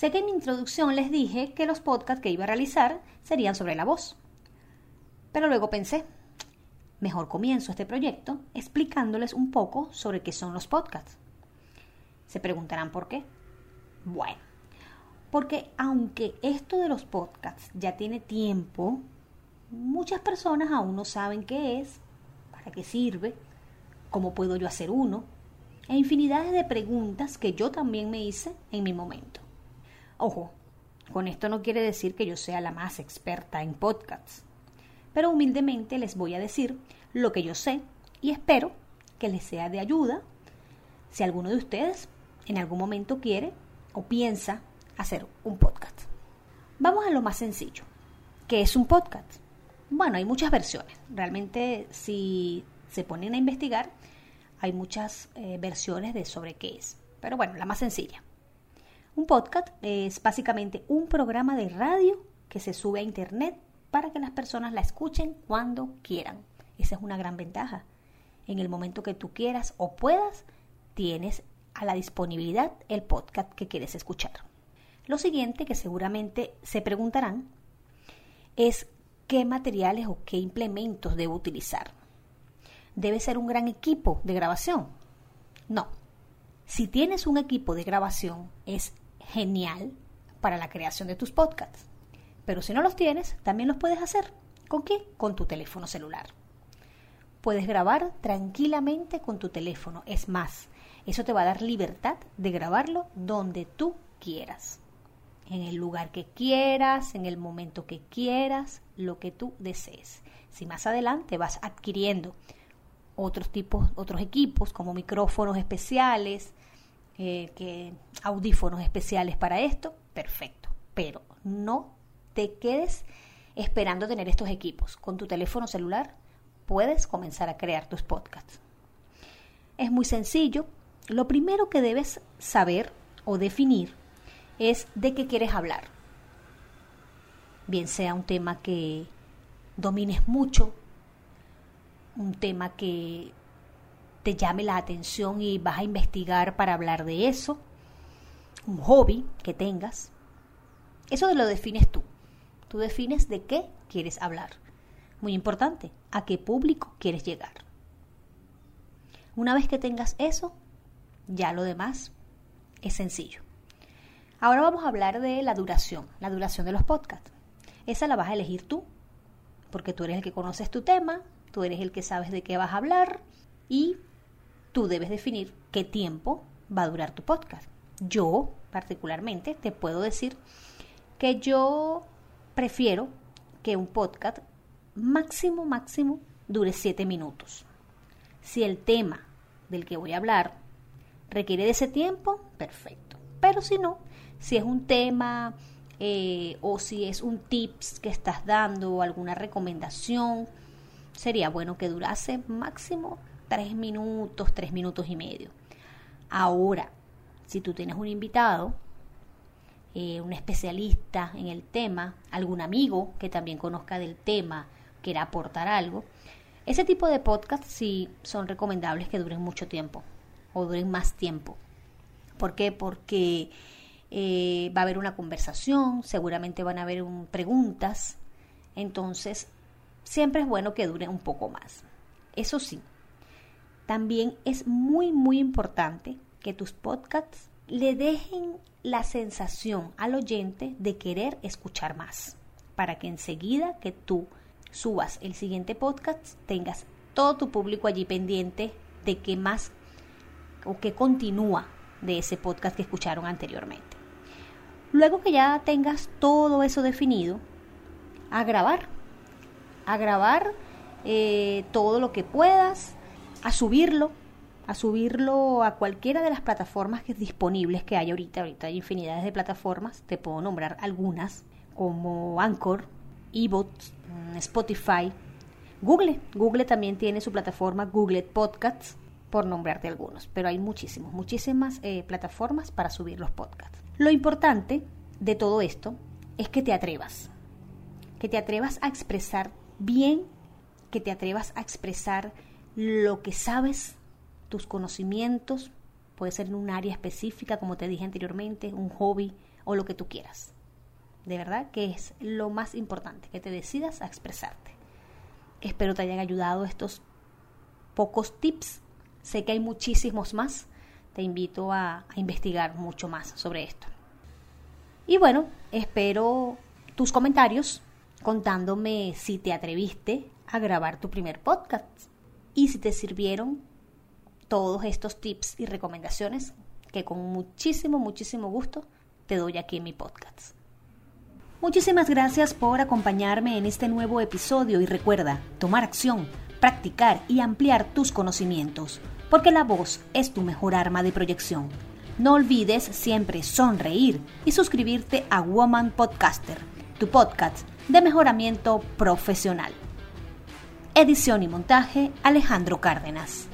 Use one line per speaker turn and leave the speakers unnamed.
Sé que en mi introducción les dije que los podcasts que iba a realizar serían sobre la voz. Pero luego pensé, mejor comienzo este proyecto explicándoles un poco sobre qué son los podcasts. Se preguntarán por qué. Bueno, porque aunque esto de los podcasts ya tiene tiempo, muchas personas aún no saben qué es, para qué sirve, cómo puedo yo hacer uno, e infinidades de preguntas que yo también me hice en mi momento. Ojo, con esto no quiere decir que yo sea la más experta en podcasts, pero humildemente les voy a decir lo que yo sé y espero que les sea de ayuda si alguno de ustedes en algún momento quiere o piensa hacer un podcast. Vamos a lo más sencillo. ¿Qué es un podcast? Bueno, hay muchas versiones. Realmente si se ponen a investigar, hay muchas eh, versiones de sobre qué es. Pero bueno, la más sencilla. Un podcast es básicamente un programa de radio que se sube a internet para que las personas la escuchen cuando quieran. Esa es una gran ventaja. En el momento que tú quieras o puedas, tienes a la disponibilidad el podcast que quieres escuchar. Lo siguiente que seguramente se preguntarán es qué materiales o qué implementos debo utilizar. ¿Debe ser un gran equipo de grabación? No. Si tienes un equipo de grabación, es genial para la creación de tus podcasts. Pero si no los tienes, también los puedes hacer. ¿Con qué? Con tu teléfono celular. Puedes grabar tranquilamente con tu teléfono. Es más, eso te va a dar libertad de grabarlo donde tú quieras. En el lugar que quieras, en el momento que quieras, lo que tú desees. Si más adelante vas adquiriendo otros tipos, otros equipos como micrófonos especiales, eh, que audífonos especiales para esto, perfecto. Pero no te quedes esperando tener estos equipos. Con tu teléfono celular puedes comenzar a crear tus podcasts. Es muy sencillo. Lo primero que debes saber o definir es de qué quieres hablar. Bien sea un tema que domines mucho, un tema que te llame la atención y vas a investigar para hablar de eso, un hobby que tengas. Eso lo defines tú. Tú defines de qué quieres hablar. Muy importante, a qué público quieres llegar. Una vez que tengas eso, ya lo demás es sencillo. Ahora vamos a hablar de la duración, la duración de los podcasts. Esa la vas a elegir tú, porque tú eres el que conoces tu tema, tú eres el que sabes de qué vas a hablar y tú debes definir qué tiempo va a durar tu podcast. Yo, particularmente, te puedo decir que yo prefiero que un podcast máximo, máximo dure siete minutos. Si el tema del que voy a hablar requiere de ese tiempo, perfecto. Pero si no, si es un tema eh, o si es un tips que estás dando alguna recomendación, sería bueno que durase máximo tres minutos, tres minutos y medio. Ahora, si tú tienes un invitado, eh, un especialista en el tema, algún amigo que también conozca del tema, quiera aportar algo, ese tipo de podcasts sí son recomendables que duren mucho tiempo o duren más tiempo. ¿Por qué? Porque eh, va a haber una conversación, seguramente van a haber preguntas, entonces siempre es bueno que dure un poco más. Eso sí, también es muy, muy importante que tus podcasts le dejen la sensación al oyente de querer escuchar más, para que enseguida que tú subas el siguiente podcast tengas todo tu público allí pendiente de qué más o qué continúa de ese podcast que escucharon anteriormente. Luego que ya tengas todo eso definido, a grabar, a grabar eh, todo lo que puedas, a subirlo a subirlo a cualquiera de las plataformas que disponibles que hay ahorita. Ahorita hay infinidades de plataformas, te puedo nombrar algunas, como Anchor, eBooks, mm, Spotify, Google. Google también tiene su plataforma Google Podcasts, por nombrarte algunos, pero hay muchísimos, muchísimas eh, plataformas para subir los podcasts. Lo importante de todo esto es que te atrevas, que te atrevas a expresar bien, que te atrevas a expresar lo que sabes, tus conocimientos, puede ser en un área específica, como te dije anteriormente, un hobby o lo que tú quieras. De verdad que es lo más importante, que te decidas a expresarte. Espero te hayan ayudado estos pocos tips. Sé que hay muchísimos más. Te invito a, a investigar mucho más sobre esto. Y bueno, espero tus comentarios contándome si te atreviste a grabar tu primer podcast y si te sirvieron todos estos tips y recomendaciones que con muchísimo, muchísimo gusto te doy aquí en mi podcast. Muchísimas gracias por acompañarme en este nuevo episodio y recuerda tomar acción, practicar y ampliar tus conocimientos, porque la voz es tu mejor arma de proyección. No olvides siempre sonreír y suscribirte a Woman Podcaster, tu podcast de mejoramiento profesional. Edición y montaje Alejandro Cárdenas.